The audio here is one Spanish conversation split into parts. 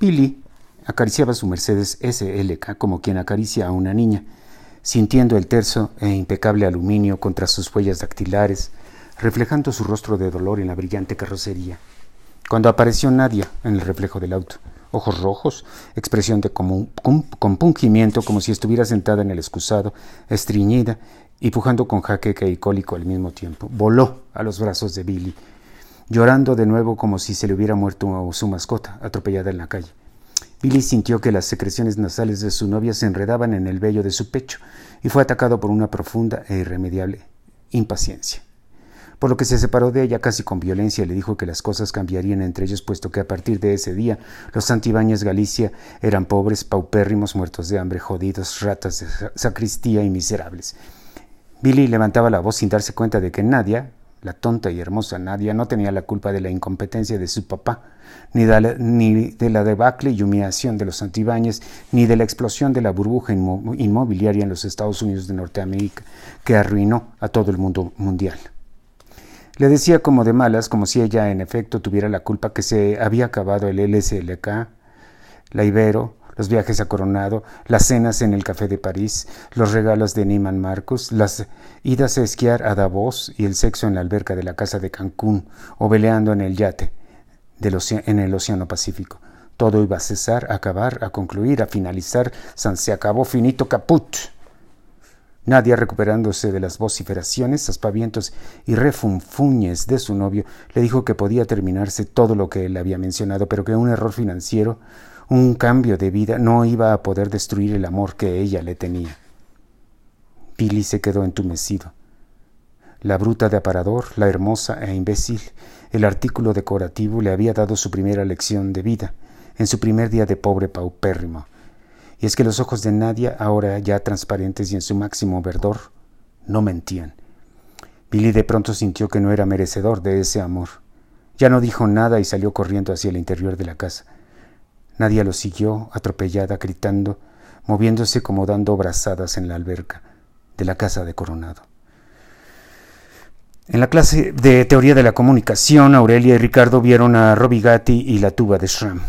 Billy acariciaba su Mercedes SLK como quien acaricia a una niña, sintiendo el terso e impecable aluminio contra sus huellas dactilares, reflejando su rostro de dolor en la brillante carrocería. Cuando apareció Nadia en el reflejo del auto, ojos rojos, expresión de compungimiento como si estuviera sentada en el excusado, estreñida y pujando con jaqueca y cólico al mismo tiempo, voló a los brazos de Billy, llorando de nuevo como si se le hubiera muerto su mascota, atropellada en la calle. Billy sintió que las secreciones nasales de su novia se enredaban en el vello de su pecho y fue atacado por una profunda e irremediable impaciencia. Por lo que se separó de ella casi con violencia y le dijo que las cosas cambiarían entre ellos, puesto que a partir de ese día los Santibáñez Galicia eran pobres, paupérrimos, muertos de hambre, jodidos, ratas de sacristía y miserables. Billy levantaba la voz sin darse cuenta de que Nadia, la tonta y hermosa Nadia, no tenía la culpa de la incompetencia de su papá, ni de, la, debacle y humillación de los Santibáñez, ni de la explosión de la burbuja inmobiliaria en los Estados Unidos de Norteamérica, que arruinó a todo el mundo mundial. Le decía como de malas, como si ella en efecto tuviera la culpa que se había acabado el LSLK, la Ibero, los viajes a Coronado, las cenas en el Café de París, los regalos de Niman Marcus, las idas a esquiar a Davos y el sexo en la alberca de la casa de Cancún o veleando en el yate en el Océano Pacífico. Todo iba a cesar, a acabar, a concluir, a finalizar, san se acabó finito caput. Nadia, recuperándose de las vociferaciones, aspavientos y refunfuñes de su novio, le dijo que podía terminarse todo lo que él había mencionado, pero que un error financiero, un cambio de vida, no iba a poder destruir el amor que ella le tenía. Billy se quedó entumecido. La bruta de aparador, la hermosa e imbécil, el artículo decorativo le había dado su primera lección de vida, en su primer día de pobre paupérrimo. Y es que los ojos de Nadia, ahora ya transparentes y en su máximo verdor, no mentían. Billy de pronto sintió que no era merecedor de ese amor. Ya no dijo nada y salió corriendo hacia el interior de la casa. Nadia lo siguió, atropellada, gritando, moviéndose como dando brazadas en la alberca de la casa de Coronado. En la clase de teoría de la comunicación, Aurelia y Ricardo vieron a Robigati y la tuba de Schramm.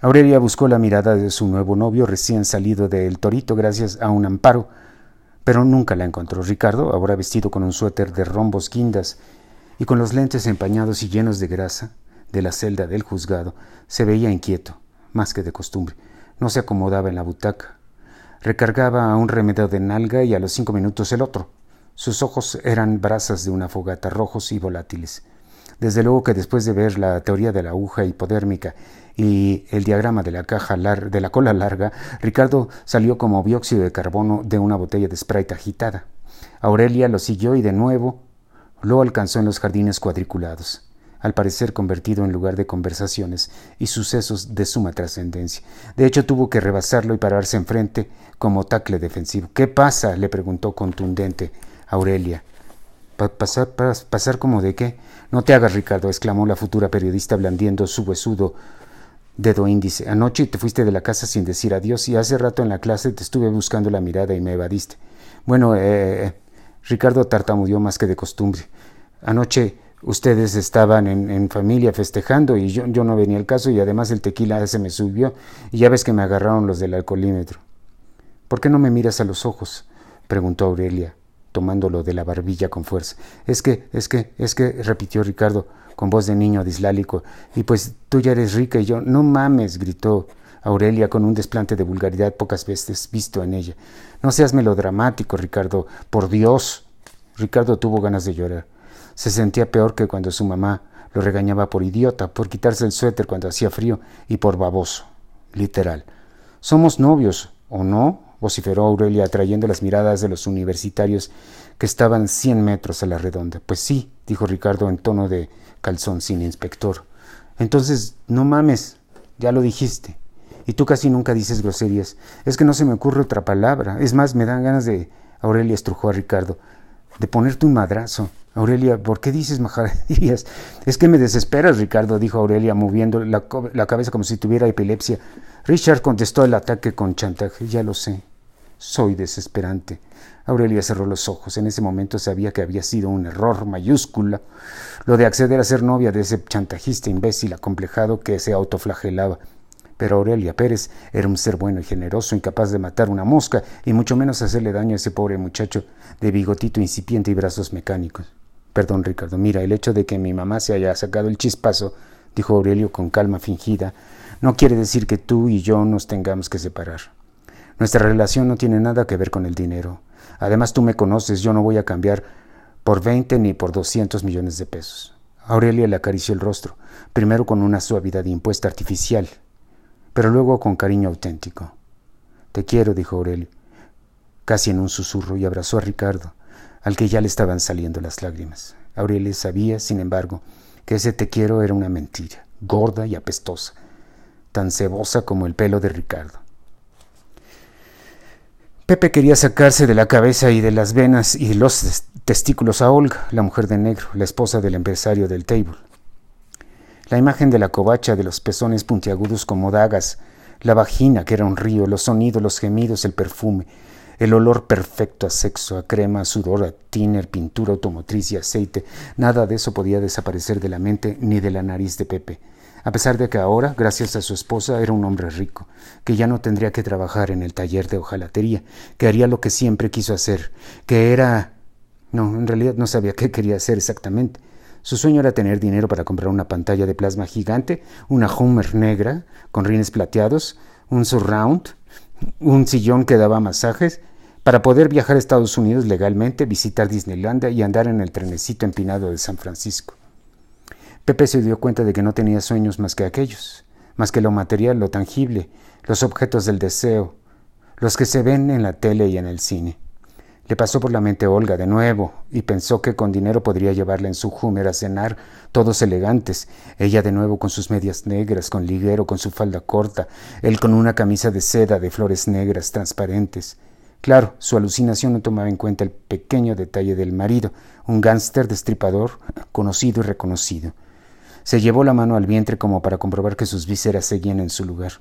Aurelia buscó la mirada de su nuevo novio recién salido del torito gracias a un amparo, pero nunca la encontró. Ricardo, ahora vestido con un suéter de rombos guindas y con los lentes empañados y llenos de grasa de la celda del juzgado, se veía inquieto, más que de costumbre. No se acomodaba en la butaca. Recargaba un remedio de nalga y a los cinco minutos el otro. Sus ojos eran brasas de una fogata rojos y volátiles. Desde luego que después de ver la teoría de la aguja hipodérmica y el diagrama de la caja de la cola larga, Ricardo salió como dióxido de carbono de una botella de Sprite agitada. Aurelia lo siguió y de nuevo lo alcanzó en los jardines cuadriculados, al parecer convertido en lugar de conversaciones y sucesos de suma trascendencia. De hecho, tuvo que rebasarlo y pararse enfrente como tacle defensivo. ¿Qué pasa? le preguntó contundente Aurelia. ¿Pasar, ¿Pasar como de qué? No te hagas, Ricardo, exclamó la futura periodista blandiendo su huesudo dedo índice. Anoche te fuiste de la casa sin decir adiós y hace rato en la clase te estuve buscando la mirada y me evadiste. Bueno, eh, eh, eh Ricardo tartamudeó más que de costumbre. Anoche ustedes estaban en, en familia festejando y yo, yo, no venía al caso y además el tequila se me subió y ya ves que me agarraron los del alcoholímetro. ¿Por qué no me miras a los ojos? preguntó Aurelia tomándolo de la barbilla con fuerza. Es que, es que, es que, repitió Ricardo con voz de niño dislálico, y pues tú ya eres rica y yo, no mames, gritó Aurelia con un desplante de vulgaridad pocas veces visto en ella. No seas melodramático, Ricardo, por Dios. Ricardo tuvo ganas de llorar. Se sentía peor que cuando su mamá lo regañaba por idiota, por quitarse el suéter cuando hacía frío y por baboso. Literal. Somos novios, ¿o no? vociferó Aurelia atrayendo las miradas de los universitarios que estaban cien metros a la redonda. Pues sí, dijo Ricardo en tono de calzón sin inspector. Entonces, no mames, ya lo dijiste. Y tú casi nunca dices groserías. Es que no se me ocurre otra palabra. Es más, me dan ganas de... Aurelia estrujó a Ricardo. De ponerte un madrazo. Aurelia, ¿por qué dices majaderías? Es que me desesperas, Ricardo, dijo Aurelia, moviendo la, la cabeza como si tuviera epilepsia. Richard contestó el ataque con chantaje. Ya lo sé. Soy desesperante. Aurelia cerró los ojos. En ese momento sabía que había sido un error mayúscula lo de acceder a ser novia de ese chantajista imbécil acomplejado que se autoflagelaba. Pero Aurelia Pérez era un ser bueno y generoso, incapaz de matar una mosca y mucho menos hacerle daño a ese pobre muchacho de bigotito incipiente y brazos mecánicos. Perdón, Ricardo, mira, el hecho de que mi mamá se haya sacado el chispazo, dijo Aurelio con calma fingida, no quiere decir que tú y yo nos tengamos que separar. Nuestra relación no tiene nada que ver con el dinero. Además, tú me conoces, yo no voy a cambiar por 20 ni por 200 millones de pesos. Aurelia le acarició el rostro, primero con una suavidad impuesta artificial, pero luego con cariño auténtico. Te quiero, dijo Aurelio, casi en un susurro, y abrazó a Ricardo, al que ya le estaban saliendo las lágrimas. Aurelia sabía, sin embargo, que ese te quiero era una mentira, gorda y apestosa, tan cebosa como el pelo de Ricardo. Pepe quería sacarse de la cabeza y de las venas y los testículos a Olga, la mujer de negro, la esposa del empresario del table. La imagen de la covacha, de los pezones puntiagudos como dagas, la vagina que era un río, los sonidos, los gemidos, el perfume, el olor perfecto a sexo, a crema, a sudor, a tiner, pintura automotriz y aceite, nada de eso podía desaparecer de la mente ni de la nariz de Pepe a pesar de que ahora, gracias a su esposa, era un hombre rico, que ya no tendría que trabajar en el taller de hojalatería, que haría lo que siempre quiso hacer, que era... No, en realidad no sabía qué quería hacer exactamente. Su sueño era tener dinero para comprar una pantalla de plasma gigante, una Hummer negra con rines plateados, un surround, un sillón que daba masajes, para poder viajar a Estados Unidos legalmente, visitar Disneylandia y andar en el trenecito empinado de San Francisco. Pepe se dio cuenta de que no tenía sueños más que aquellos, más que lo material, lo tangible, los objetos del deseo, los que se ven en la tele y en el cine. Le pasó por la mente Olga de nuevo y pensó que con dinero podría llevarla en su Hummer a cenar, todos elegantes, ella de nuevo con sus medias negras, con liguero, con su falda corta, él con una camisa de seda de flores negras transparentes. Claro, su alucinación no tomaba en cuenta el pequeño detalle del marido, un gánster destripador, conocido y reconocido. Se llevó la mano al vientre como para comprobar que sus vísceras seguían en su lugar.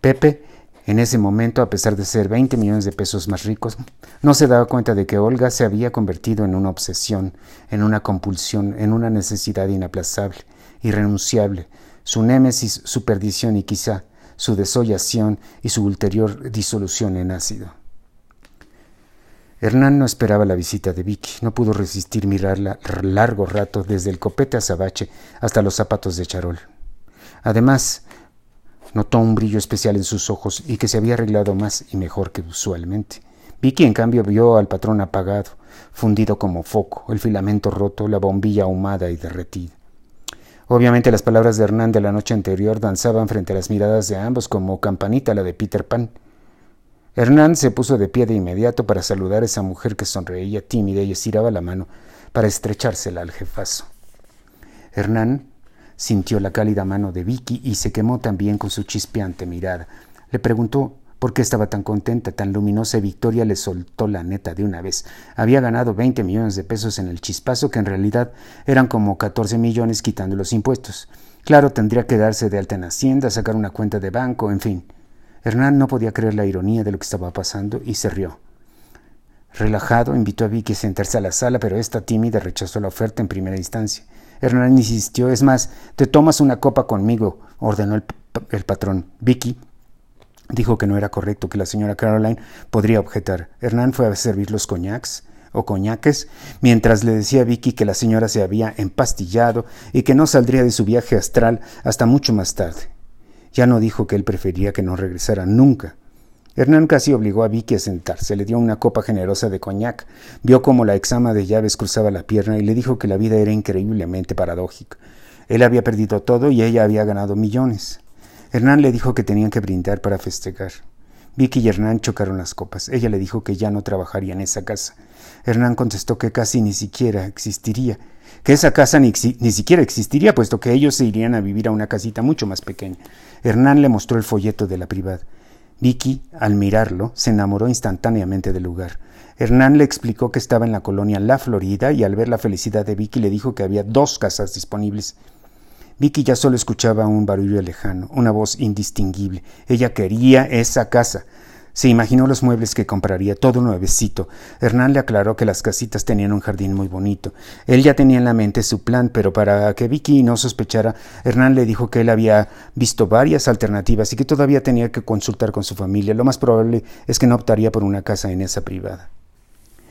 Pepe, en ese momento, a pesar de ser 20 millones de pesos más ricos, no se daba cuenta de que Olga se había convertido en una obsesión, en una compulsión, en una necesidad inaplazable, irrenunciable, su némesis, su perdición y quizá su desollación y su ulterior disolución en ácido. Hernán no esperaba la visita de Vicky, no pudo resistir mirarla largo rato desde el copete azabache hasta los zapatos de charol. Además, notó un brillo especial en sus ojos y que se había arreglado más y mejor que usualmente. Vicky, en cambio, vio al patrón apagado, fundido como foco, el filamento roto, la bombilla ahumada y derretida. Obviamente las palabras de Hernán de la noche anterior danzaban frente a las miradas de ambos como campanita la de Peter Pan. Hernán se puso de pie de inmediato para saludar a esa mujer que sonreía tímida y estiraba la mano para estrechársela al jefazo. Hernán sintió la cálida mano de Vicky y se quemó también con su chispeante mirada. Le preguntó por qué estaba tan contenta, tan luminosa y Victoria le soltó la neta de una vez. Había ganado 20 millones de pesos en el chispazo, que en realidad eran como 14 millones quitando los impuestos. Claro, tendría que darse de alta en Hacienda, sacar una cuenta de banco, en fin. Hernán no podía creer la ironía de lo que estaba pasando y se rió. Relajado, invitó a Vicky a sentarse a la sala, pero esta tímida rechazó la oferta en primera instancia. Hernán insistió, es más, te tomas una copa conmigo, ordenó el, el patrón. Vicky dijo que no era correcto, que la señora Caroline podría objetar. Hernán fue a servir los coñacs o coñaques, mientras le decía a Vicky que la señora se había empastillado y que no saldría de su viaje astral hasta mucho más tarde. Ya no dijo que él prefería que no regresara nunca. Hernán casi obligó a Vicky a sentarse, le dio una copa generosa de coñac, vio cómo la exama de llaves cruzaba la pierna y le dijo que la vida era increíblemente paradójica. Él había perdido todo y ella había ganado millones. Hernán le dijo que tenían que brindar para festejar. Vicky y Hernán chocaron las copas. Ella le dijo que ya no trabajaría en esa casa. Hernán contestó que casi ni siquiera existiría, que esa casa ni, ni, siquiera existiría, puesto que ellos se irían a vivir a una casita mucho más pequeña. Hernán le mostró el folleto de la privada. Vicky, al mirarlo, se enamoró instantáneamente del lugar. Hernán le explicó que estaba en la colonia La Florida y al ver la felicidad de Vicky le dijo que había dos casas disponibles. Vicky ya solo escuchaba un barullo lejano, una voz indistinguible. Ella quería esa casa. Se imaginó los muebles que compraría, todo nuevecito. Hernán le aclaró que las casitas tenían un jardín muy bonito. Él ya tenía en la mente su plan, pero para que Vicky no sospechara, Hernán le dijo que él había visto varias alternativas y que todavía tenía que consultar con su familia. Lo más probable es que no optaría por una casa en esa privada.